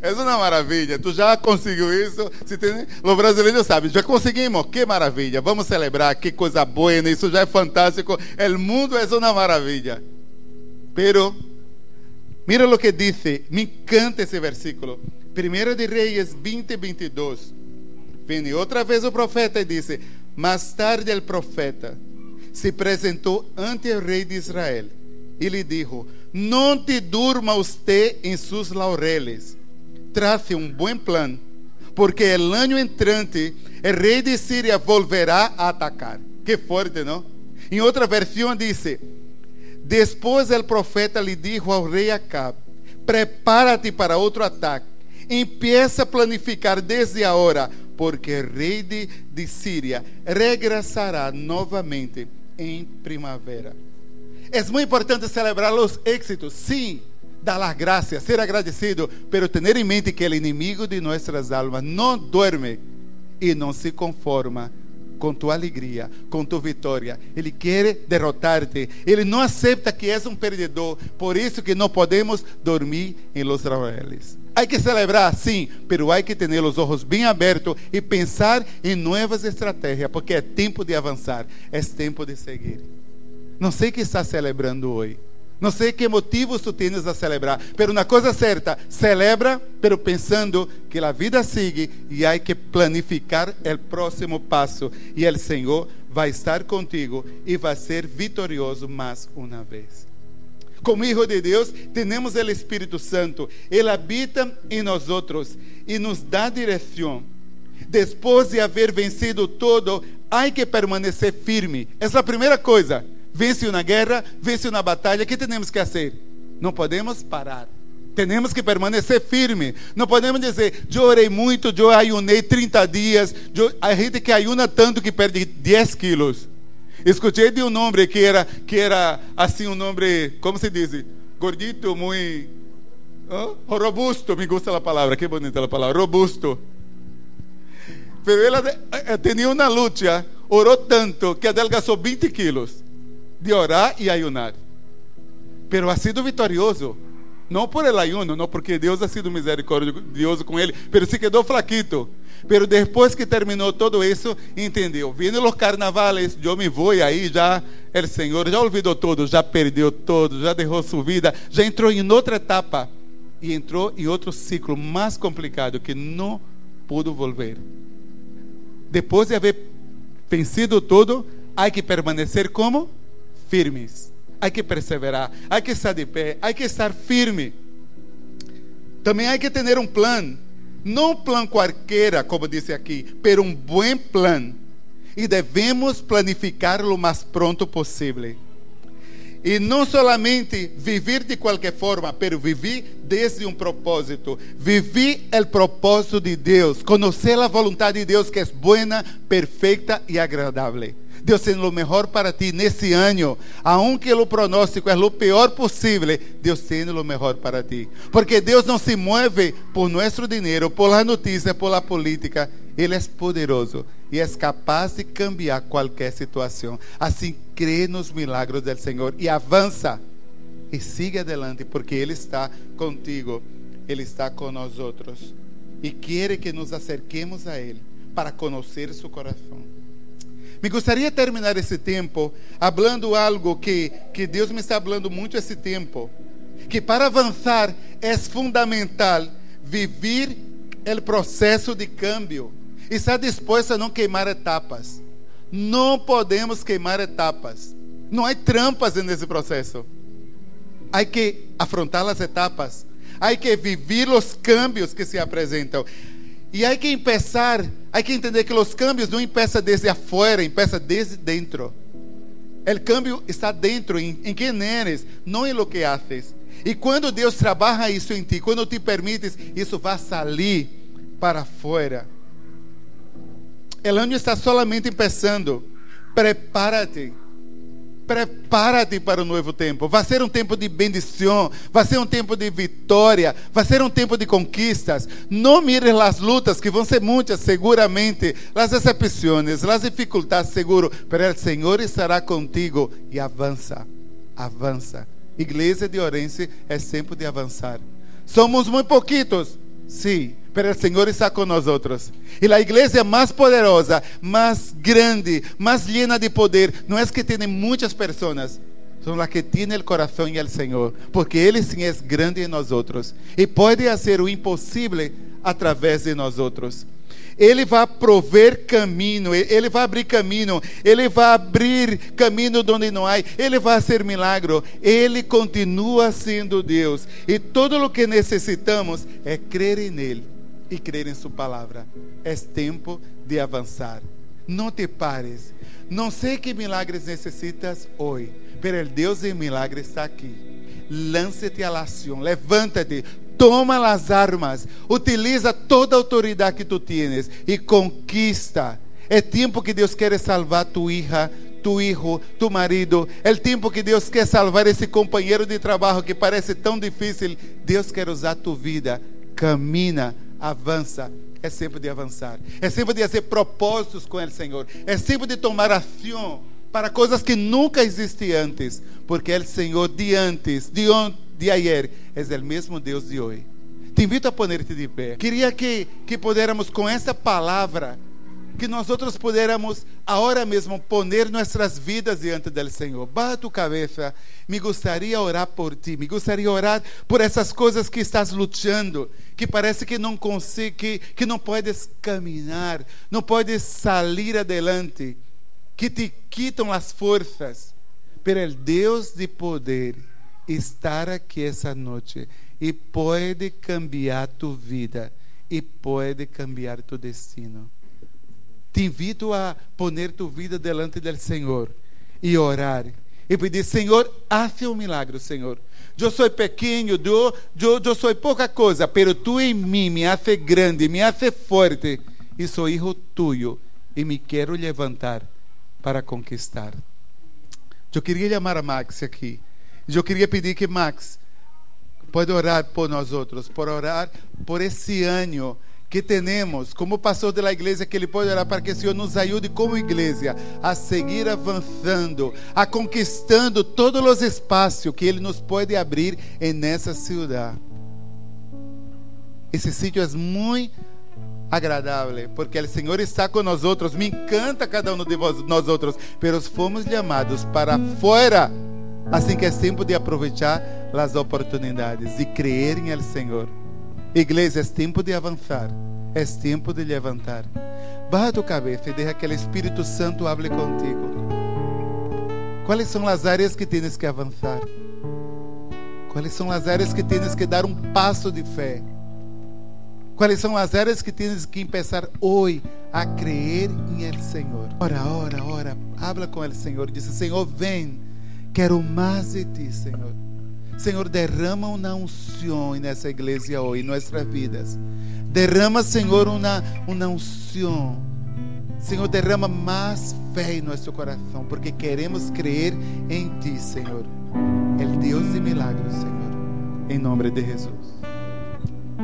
É uma maravilha. Tu já conseguiu isso? Se tem... O brasileiro sabe, já conseguimos. Que maravilha. Vamos celebrar, que coisa boa. Isso já é fantástico. O mundo é uma maravilha. Pero, mira o que diz. Me encanta esse versículo. 1 de Reis 20, 22. Vem outra vez o profeta e disse: Mais tarde o profeta se apresentou ante o rei de Israel e lhe disse: Não te durma você em seus laureles, trace um bom plano, porque el ano entrante o rei de Síria volverá a atacar. Que forte, não? Em outra versão disse: Depois o profeta lhe disse ao rei Acab: Prepara-te para outro ataque. Empieza a planificar desde agora porque rei de, de Síria regressará novamente em primavera. É muito importante celebrar os êxitos, sim, dar as graças, ser agradecido, pero ter em mente que o inimigo de nossas almas não dorme e não se conforma com tua alegria, com tua vitória. Ele quer derrotar-te. Ele não aceita que és um perdedor. Por isso que não podemos dormir em los laureles. Há que celebrar, sim, pero há que ter os olhos bem abertos e pensar em novas estratégias, porque é tempo de avançar, é tempo de seguir. Não sei o que está celebrando hoje. Não sei que motivos tu tens a celebrar, pero uma coisa certa, celebra, pero pensando que a vida sigue e há que planificar o próximo passo e o Senhor vai estar contigo e vai ser vitorioso mais uma vez. Como hijo de Deus, temos o Espírito Santo. Ele habita em nós e nos dá direção. Depois de haver vencido todo, há que permanecer firme. Essa é a primeira coisa vence uma guerra, vence uma batalha, o que temos que fazer? Não podemos parar. Temos que permanecer firme. Não podemos dizer, eu orei muito, eu ayunei 30 dias. Eu... A gente que ayuna tanto que perde 10 quilos. Escutei de um homem que era, que era assim, um homem, como se diz? Gordito, muito. Oh, robusto, me gusta a palavra, que bonita a palavra, robusto. Pero ele eh, tinha uma luta, orou tanto que adelgazou 20 quilos de orar e ayunar. Pero ha sido vitorioso. Não por el ayuno, não porque Deus ha sido misericordioso com ele, pero se quedou flaquito. Pero depois que terminou todo isso, entendeu? Vindo os carnavales, eu me vou e aí já o Senhor já olvidou todo, já perdeu todo, já derrou sua vida, já entrou em outra etapa e entrou em outro ciclo mais complicado que não pudo volver. Depois de haver vencido tudo, há que permanecer como firmes. Há que perseverar, há que estar de pé, há que estar firme. Também há que ter um plano, não um plano qualquer, como disse aqui, mas um bom plano. E devemos planificar o mais pronto possível. E não somente viver de qualquer forma, mas viver desde um propósito. Viver o propósito de Deus, conhecer a vontade de Deus que é boa, perfeita e agradável. Deus tem o melhor para ti nesse ano. Aunque o pronóstico é o pior possível, Deus tem o melhor para ti. Porque Deus não se move por nosso dinheiro, por la notícia, por la política. Ele é poderoso e é capaz de cambiar qualquer situação. Assim, crê nos milagres do Senhor e avança. E siga adelante, porque Ele está contigo. Ele está com nós outros. E quer que nos acerquemos a Ele para conhecer seu coração. Me gostaria de terminar esse tempo falando algo que, que Deus me está falando muito esse tempo. Que para avançar é fundamental viver o processo de cambio e estar disposto a não queimar etapas. Não podemos queimar etapas. Não há trampas nesse processo. Há que afrontar as etapas. Há que viver os cambios que se apresentam. E há que começar Há que entender que os cambios não empiezam desde afuera, empiezam desde dentro. O cambio está dentro, em, em quem eres, não em lo que haces. E quando Deus trabalha isso em ti, quando te permites, isso vai sair para fora. O ano está solamente começando. Prepárate prepara-te para o novo tempo. Vai ser um tempo de bendição, vai ser um tempo de vitória, vai ser um tempo de conquistas. Não mires as lutas, que vão ser muitas, seguramente, as decepções, as dificuldades, seguro, mas o Senhor estará contigo e avança, avança. Igreja de Orense é tempo de avançar. Somos muito pouquitos, sim, pero o Senhor está outros. E a igreja mais poderosa, mais grande, mais llena de poder, não é que tem muitas pessoas, são as que têm o coração e o Senhor, porque Ele sim é grande em nós e pode fazer o impossível através de nós. Ele vai prover caminho, Ele vai abrir caminho, Ele vai abrir caminho onde não há, Ele vai fazer milagre. Ele continua sendo Deus e tudo o que necessitamos é crer nele e crer em Sua palavra. É tempo de avançar. Não te pares. Não sei que milagres necessitas hoje, mas Deus de milagres está aqui. Lance-te à ação, levanta-te, toma as armas, utiliza toda a autoridade que tu tienes e conquista. É tempo que Deus quer salvar tu hija, tu hijo, tu marido. É tempo que Deus quer salvar esse companheiro de trabalho que parece tão difícil. Deus quer usar tu vida. Camina avança é tempo de avançar. É tempo de fazer propósitos com o Senhor. É tempo de tomar ação para coisas que nunca existiam antes. Porque o Senhor de antes, de, de ayer, é o mesmo Deus de hoje. Te invito a poner-te de pé. Queria que, que pudéssemos, com essa palavra, que nós outros pudiéramos agora mesmo poner nossas vidas diante do Senhor. Bata tu cabeça. Me gostaria orar por ti. Me gostaria orar por essas coisas que estás lutando, que parece que não consegue, que, que não podes caminhar, não podes sair adelante, que te quitam as forças. Pero o Deus de poder estar aqui essa noite e pode cambiar tu vida e pode cambiar tu destino. Te invito a poner tu vida delante del Senhor e orar e pedir: Senhor, hace um milagre, Senhor. Eu sou pequeno, eu, eu, eu sou pouca coisa, pero tu em mim me hace grande, me hace forte e sou hijo tuyo e me quero levantar para conquistar. Eu queria chamar a Max aqui. Eu queria pedir que Max pode orar por nós outros, por orar por esse ano que temos como pastor da igreja que ele pode orar para que o Senhor nos ajude como igreja a seguir avançando, a conquistando todos os espaços que ele nos pode abrir nessa cidade. Esse sítio é muito agradável, porque o Senhor está com nós outros. Me encanta cada um de nós outros, mas fomos chamados para fora. Assim que é tempo de aproveitar as oportunidades, de crer em el Senhor. Igreja, é tempo de avançar, é tempo de levantar. Baja tu cabeça e deixa que o Espírito Santo hable contigo. Quais são as áreas que tens que avançar? Quais são as áreas que tens que dar um passo de fé? Quais são as áreas que tens que começar hoje a crer em El Senhor? Ora, ora, ora, habla com El Senhor. Diz: Senhor, vem, quero mais de ti, Senhor. Senhor, derrama uma unção nessa igreja hoje, em nossas vidas. Derrama, Senhor, uma, uma unção. Senhor, derrama mais fé em nosso coração, porque queremos crer em Ti, Senhor. El Deus de milagros, Senhor. Em nome de Jesus.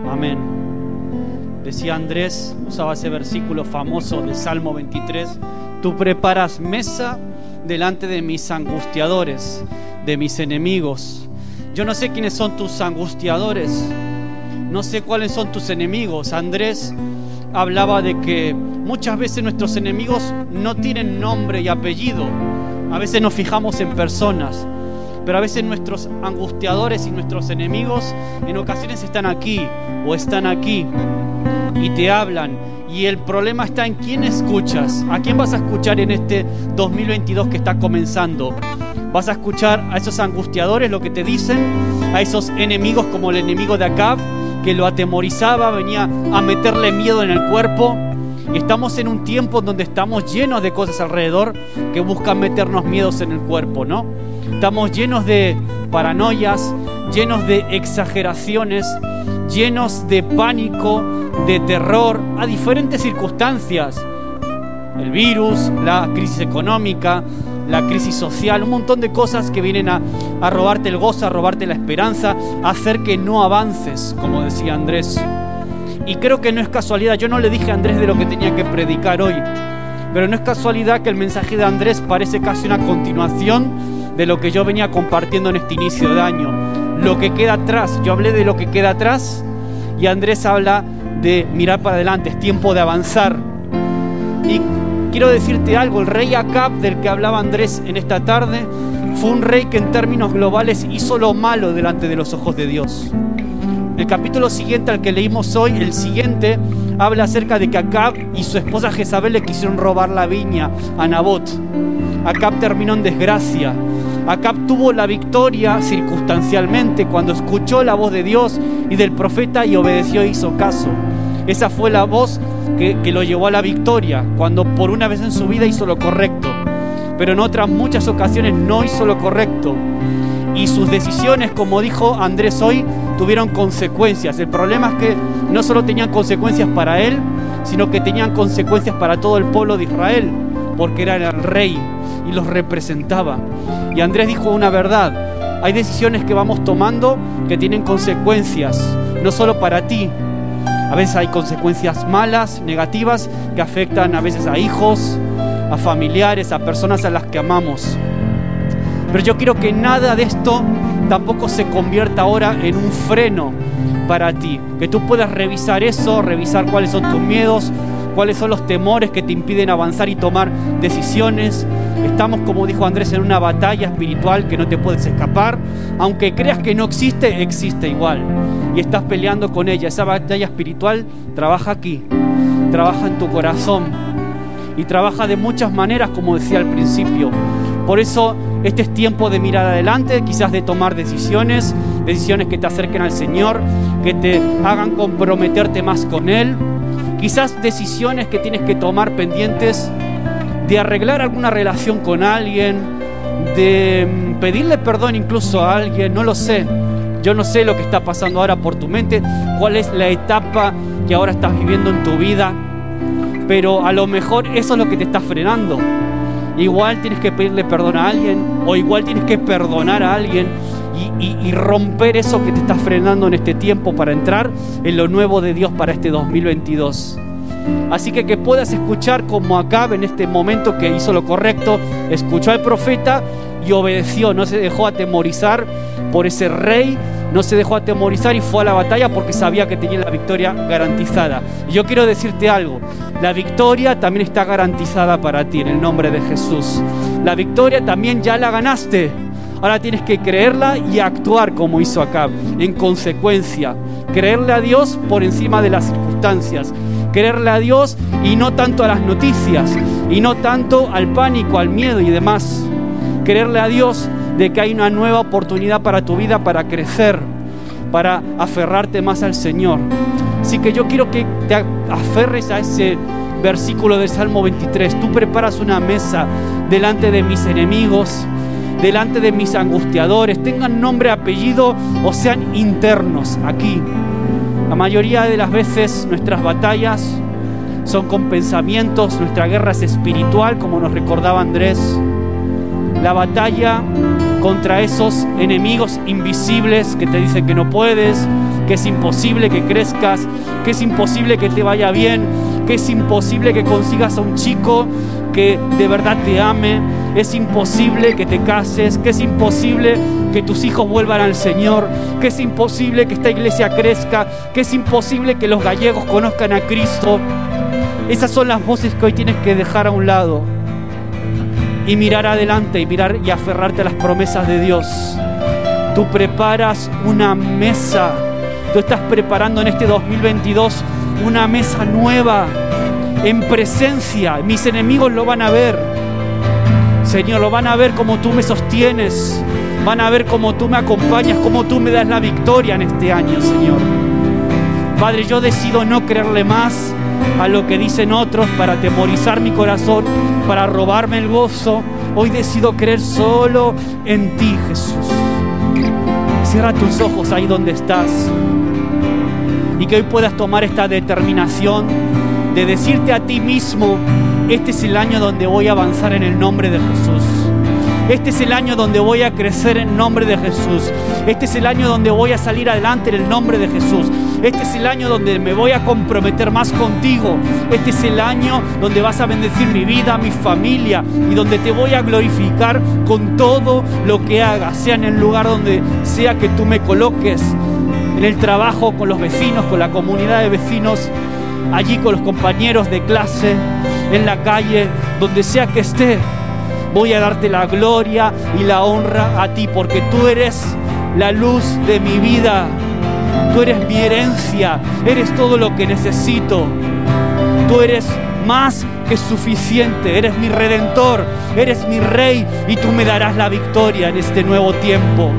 Amén. Decía Andrés, usaba ese versículo famoso de Salmo 23, tú preparas mesa delante de mis angustiadores, de mis enemigos. Yo no sé quiénes son tus angustiadores, no sé cuáles son tus enemigos. Andrés hablaba de que muchas veces nuestros enemigos no tienen nombre y apellido. A veces nos fijamos en personas, pero a veces nuestros angustiadores y nuestros enemigos en ocasiones están aquí o están aquí y te hablan. Y el problema está en quién escuchas. ¿A quién vas a escuchar en este 2022 que está comenzando? Vas a escuchar a esos angustiadores lo que te dicen, a esos enemigos como el enemigo de Acab, que lo atemorizaba, venía a meterle miedo en el cuerpo. Estamos en un tiempo donde estamos llenos de cosas alrededor que buscan meternos miedos en el cuerpo, ¿no? Estamos llenos de paranoias, llenos de exageraciones, llenos de pánico, de terror a diferentes circunstancias. El virus, la crisis económica, la crisis social, un montón de cosas que vienen a, a, robarte el gozo, a robarte la esperanza, a hacer que no avances, como decía Andrés. Y creo que no es casualidad, yo no le dije a Andrés de lo que tenía que predicar hoy, pero no es casualidad que el mensaje de Andrés parece casi una continuación de lo que yo venía compartiendo en este inicio de año. Lo que queda atrás, yo hablé de lo que queda atrás y Andrés habla de mirar para adelante, es tiempo de avanzar. Y quiero decirte algo, el rey Acab del que hablaba Andrés en esta tarde fue un rey que en términos globales hizo lo malo delante de los ojos de Dios. El capítulo siguiente al que leímos hoy, el siguiente, habla acerca de que Acab y su esposa Jezabel le quisieron robar la viña a Nabot. Acab terminó en desgracia. Acab tuvo la victoria circunstancialmente cuando escuchó la voz de Dios y del profeta y obedeció e hizo caso. Esa fue la voz que, que, lo llevó a la victoria, cuando por una vez en su vida hizo lo correcto, pero en otras muchas ocasiones no hizo lo correcto. Y sus decisiones, como dijo Andrés hoy, tuvieron consecuencias. El problema es que no solo tenían consecuencias para él, sino que tenían consecuencias para todo el pueblo de Israel, porque era el rey y los representaba. Y Andrés dijo una verdad, hay decisiones que vamos tomando que tienen consecuencias, no solo para ti, A veces hay consecuencias malas, negativas, que afectan a veces a hijos, a familiares, a personas a las que amamos. Pero yo quiero que nada de esto tampoco se convierta ahora en un freno para ti. Que tú puedas revisar eso, revisar cuáles son tus miedos, cuáles son los temores que te impiden avanzar y tomar decisiones. Estamos, como dijo Andrés, en una batalla espiritual que no te puedes escapar. Aunque creas que no existe, existe igual. Y estás peleando con ella. Esa batalla espiritual trabaja aquí, trabaja en tu corazón. Y trabaja de muchas maneras, como decía al principio. Por eso este es tiempo de mirar adelante, quizás de tomar decisiones, decisiones que te acerquen al Señor, que te hagan comprometerte más con Él. Quizás decisiones que tienes que tomar pendientes de arreglar alguna relación con alguien, de mm, pedirle perdón incluso a alguien, no lo sé. Yo no sé lo que está pasando ahora por tu mente, cuál es la etapa que ahora estás viviendo en tu vida, pero a lo mejor eso es lo que te está frenando. Igual tienes que pedirle perdón a alguien o igual tienes que perdonar a alguien y, romper eso que te está frenando en este tiempo para entrar en lo nuevo de Dios para este 2022. Así que que puedas escuchar como acá en este momento que hizo lo correcto, escuchó al profeta y obedeció, no se dejó atemorizar por ese rey, no se dejó atemorizar y fue a la batalla porque sabía que tenía la victoria garantizada. Yo quiero decirte algo, la victoria también está garantizada para ti en el nombre de Jesús. La victoria también ya la ganaste. Ahora tienes que creerla y actuar como hizo acá, en consecuencia. Creerle a Dios por encima de las circunstancias. Creerle a Dios y no tanto a las noticias, y no tanto al pánico, al miedo y demás. Creerle a Dios de que hay una nueva oportunidad para tu vida, para crecer, para aferrarte más al Señor. Así que yo quiero que te aferres a ese versículo del Salmo 23. Tú preparas una mesa delante de mis enemigos delante de mis angustiadores, tengan nombre, apellido o sean internos aquí. La mayoría de las veces nuestras batallas son con pensamientos, nuestra guerra es espiritual, como nos recordaba Andrés. La batalla contra esos enemigos invisibles que te dicen que no puedes, que es imposible que crezcas, que es imposible que te vaya bien, que es imposible que consigas a un chico que de verdad te ame, es imposible que te cases, que es imposible que tus hijos vuelvan al Señor, que es imposible que esta iglesia crezca, que es imposible que los gallegos conozcan a Cristo. Esas son las voces que hoy tienes que dejar a un lado y mirar adelante y mirar y aferrarte a las promesas de Dios. Tú preparas una mesa, tú estás preparando en este 2022 una mesa nueva en presencia. Mis enemigos lo van a ver. Señor, lo van a ver como tú me sostienes. Van a ver como tú me acompañas, como tú me das la victoria en este año, Señor. Padre, yo decido no creerle más a lo que dicen otros para atemorizar mi corazón, para robarme el gozo. Hoy decido creer solo en ti, Jesús. Cierra tus ojos ahí donde estás. Y que hoy puedas tomar esta determinación de decirte a ti mismo, este es el año donde voy a avanzar en el nombre de Jesús. Este es el año donde voy a crecer en nombre de Jesús. Este es el año donde voy a salir adelante en el nombre de Jesús. Este es el año donde me voy a comprometer más contigo. Este es el año donde vas a bendecir mi vida, mi familia y donde te voy a glorificar con todo lo que hagas, sea en el lugar donde sea que tú me coloques, en el trabajo, con los vecinos, con la comunidad de vecinos allí con los compañeros de clase, en la calle, donde sea que esté. Voy a darte la gloria y la honra a ti, porque tú eres la luz de mi vida. Tú eres mi herencia, eres todo lo que necesito. Tú eres más que suficiente, eres mi redentor, eres mi rey y tú me darás la victoria en este nuevo tiempo.